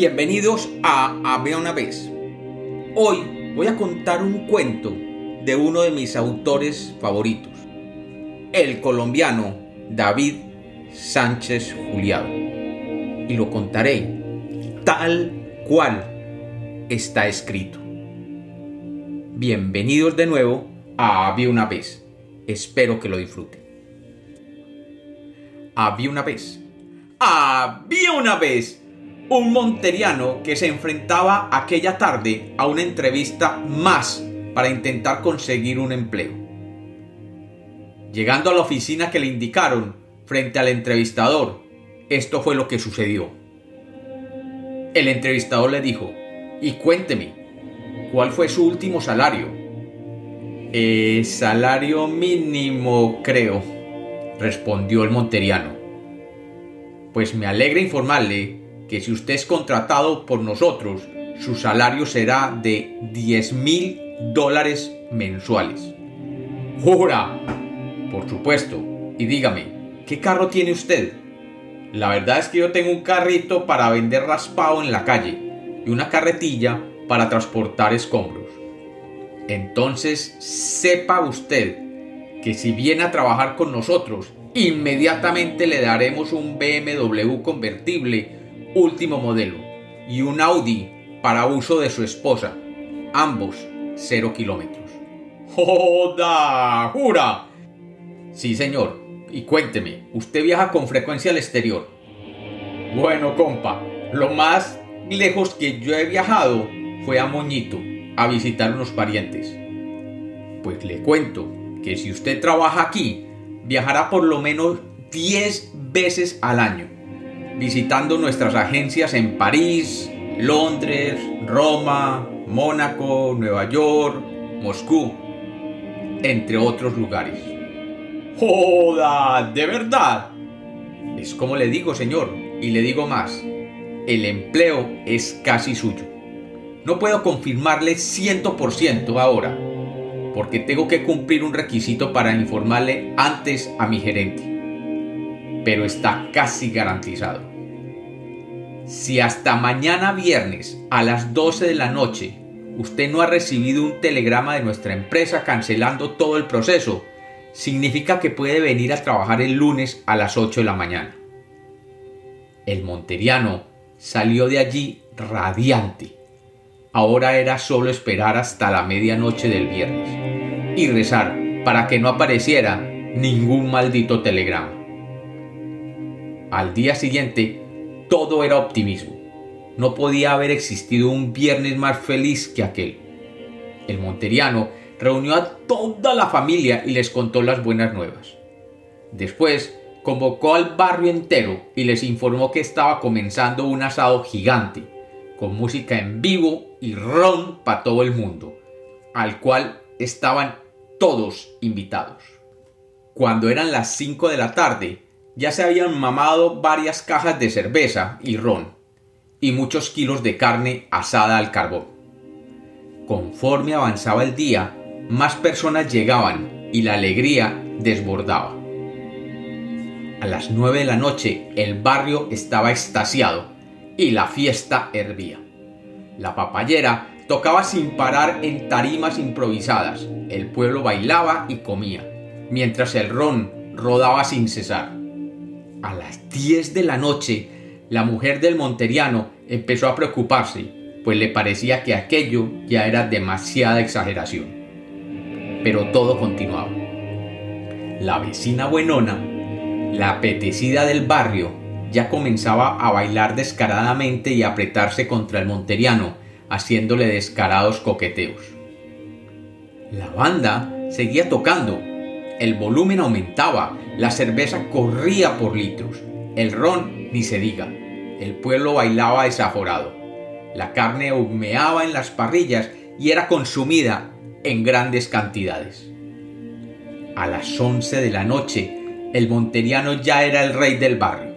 Bienvenidos a Había una vez. Hoy voy a contar un cuento de uno de mis autores favoritos, el colombiano David Sánchez Juliado. Y lo contaré tal cual está escrito. Bienvenidos de nuevo a Había una vez. Espero que lo disfruten. Había una vez. Había una vez un monteriano que se enfrentaba aquella tarde a una entrevista más para intentar conseguir un empleo. Llegando a la oficina que le indicaron frente al entrevistador, esto fue lo que sucedió. El entrevistador le dijo, y cuénteme, ¿cuál fue su último salario? Eh, salario mínimo, creo, respondió el monteriano. Pues me alegra informarle que si usted es contratado por nosotros, su salario será de 10 mil dólares mensuales. ¡Jura! Por supuesto. Y dígame, ¿qué carro tiene usted? La verdad es que yo tengo un carrito para vender raspado en la calle y una carretilla para transportar escombros. Entonces, sepa usted que si viene a trabajar con nosotros, inmediatamente le daremos un BMW convertible último modelo y un Audi para uso de su esposa, ambos 0 kilómetros. ¡Joda! ¡Jura! Sí, señor. Y cuénteme, ¿usted viaja con frecuencia al exterior? Bueno, compa, lo más lejos que yo he viajado fue a Moñito, a visitar unos parientes. Pues le cuento que si usted trabaja aquí, viajará por lo menos 10 veces al año visitando nuestras agencias en París, Londres, Roma, Mónaco, Nueva York, Moscú, entre otros lugares. ¡Joda! ¿De verdad? Es como le digo, señor, y le digo más. El empleo es casi suyo. No puedo confirmarle 100% ahora, porque tengo que cumplir un requisito para informarle antes a mi gerente pero está casi garantizado. Si hasta mañana viernes a las 12 de la noche usted no ha recibido un telegrama de nuestra empresa cancelando todo el proceso, significa que puede venir a trabajar el lunes a las 8 de la mañana. El monteriano salió de allí radiante. Ahora era solo esperar hasta la medianoche del viernes y rezar para que no apareciera ningún maldito telegrama. Al día siguiente, todo era optimismo. No podía haber existido un viernes más feliz que aquel. El monteriano reunió a toda la familia y les contó las buenas nuevas. Después convocó al barrio entero y les informó que estaba comenzando un asado gigante, con música en vivo y ron para todo el mundo, al cual estaban todos invitados. Cuando eran las 5 de la tarde, ya se habían mamado varias cajas de cerveza y ron, y muchos kilos de carne asada al carbón. Conforme avanzaba el día, más personas llegaban y la alegría desbordaba. A las nueve de la noche el barrio estaba extasiado y la fiesta hervía. La papayera tocaba sin parar en tarimas improvisadas, el pueblo bailaba y comía, mientras el ron rodaba sin cesar. A las 10 de la noche, la mujer del monteriano empezó a preocuparse, pues le parecía que aquello ya era demasiada exageración. Pero todo continuaba. La vecina buenona, la apetecida del barrio, ya comenzaba a bailar descaradamente y a apretarse contra el monteriano, haciéndole descarados coqueteos. La banda seguía tocando, el volumen aumentaba, la cerveza corría por litros, el ron ni se diga, el pueblo bailaba desaforado, la carne humeaba en las parrillas y era consumida en grandes cantidades. A las once de la noche, el monteriano ya era el rey del barrio.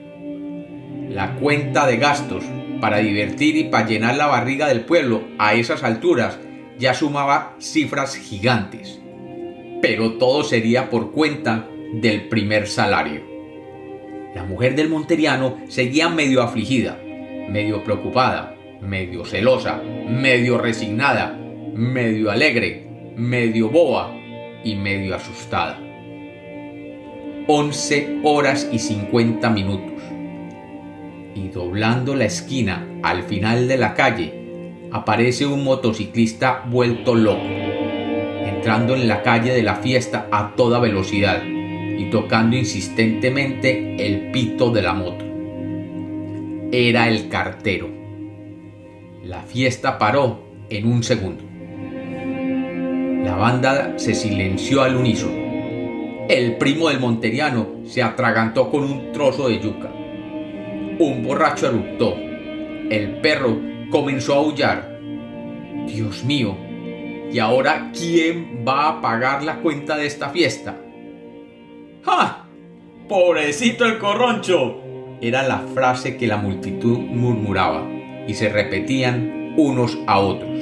La cuenta de gastos para divertir y para llenar la barriga del pueblo a esas alturas ya sumaba cifras gigantes pero todo sería por cuenta del primer salario. La mujer del monteriano seguía medio afligida, medio preocupada, medio celosa, medio resignada, medio alegre, medio boa y medio asustada. 11 horas y 50 minutos. Y doblando la esquina al final de la calle, aparece un motociclista vuelto loco, entrando en la calle de la fiesta a toda velocidad y tocando insistentemente el pito de la moto. Era el cartero. La fiesta paró en un segundo. La banda se silenció al unísono. El primo del monteriano se atragantó con un trozo de yuca. Un borracho eruptó. El perro comenzó a aullar. Dios mío, ¿y ahora quién va a pagar la cuenta de esta fiesta? ¡Ja! ¡Pobrecito el corroncho! Era la frase que la multitud murmuraba y se repetían unos a otros.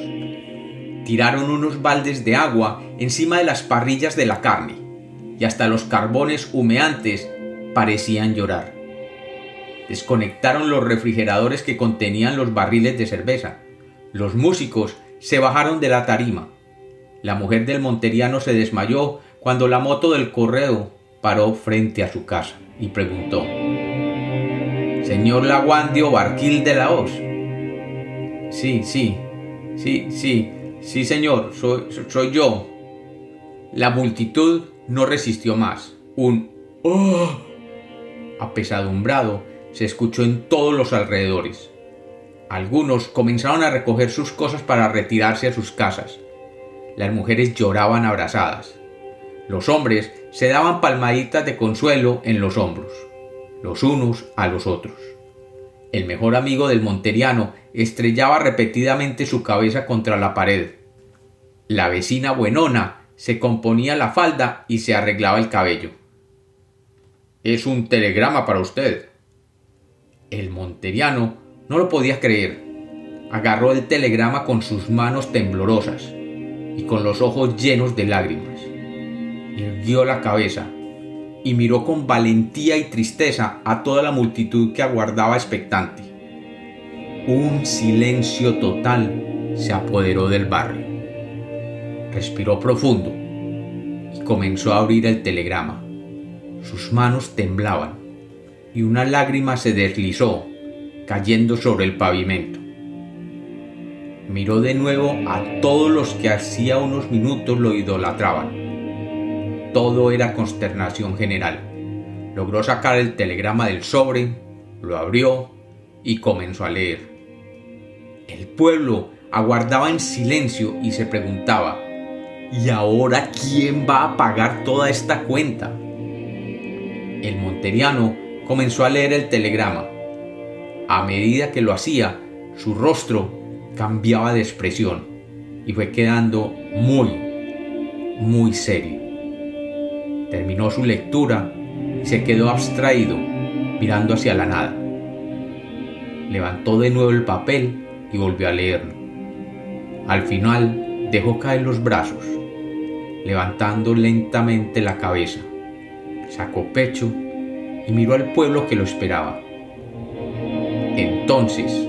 Tiraron unos baldes de agua encima de las parrillas de la carne y hasta los carbones humeantes parecían llorar. Desconectaron los refrigeradores que contenían los barriles de cerveza. Los músicos se bajaron de la tarima. La mujer del monteriano se desmayó cuando la moto del correo paró frente a su casa y preguntó Señor Laguandio Barquil de la Hoz. Sí, sí, sí, sí, sí, señor, soy, soy yo. La multitud no resistió más. Un ¡Oh! apesadumbrado se escuchó en todos los alrededores. Algunos comenzaron a recoger sus cosas para retirarse a sus casas. Las mujeres lloraban abrazadas. Los hombres se daban palmaditas de consuelo en los hombros, los unos a los otros. El mejor amigo del monteriano estrellaba repetidamente su cabeza contra la pared. La vecina buenona se componía la falda y se arreglaba el cabello. Es un telegrama para usted. El monteriano no lo podía creer. Agarró el telegrama con sus manos temblorosas y con los ojos llenos de lágrimas irguió la cabeza y miró con valentía y tristeza a toda la multitud que aguardaba expectante. Un silencio total se apoderó del barrio. Respiró profundo y comenzó a abrir el telegrama. Sus manos temblaban y una lágrima se deslizó, cayendo sobre el pavimento. Miró de nuevo a todos los que hacía unos minutos lo idolatraban todo era consternación general. Logró sacar el telegrama del sobre, lo abrió y comenzó a leer. El pueblo aguardaba en silencio y se preguntaba, ¿y ahora quién va a pagar toda esta cuenta? El monteriano comenzó a leer el telegrama. A medida que lo hacía, su rostro cambiaba de expresión y fue quedando muy, muy serio. Terminó su lectura y se quedó abstraído, mirando hacia la nada. Levantó de nuevo el papel y volvió a leerlo. Al final dejó caer los brazos, levantando lentamente la cabeza. Sacó pecho y miró al pueblo que lo esperaba. Entonces,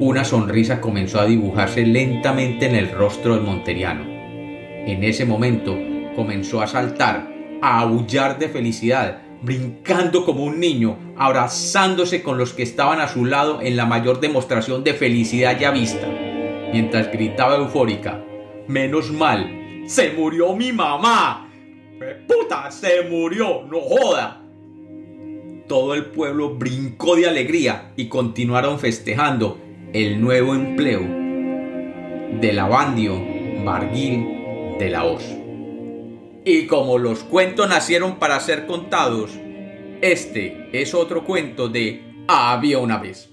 una sonrisa comenzó a dibujarse lentamente en el rostro del monteriano. En ese momento comenzó a saltar a aullar de felicidad, brincando como un niño, abrazándose con los que estaban a su lado en la mayor demostración de felicidad ya vista, mientras gritaba eufórica, menos mal, se murió mi mamá. ¡Puta! ¡Se murió! ¡No joda! Todo el pueblo brincó de alegría y continuaron festejando el nuevo empleo del Abandio Barguil de la Hoz. Y como los cuentos nacieron para ser contados, este es otro cuento de Había una vez.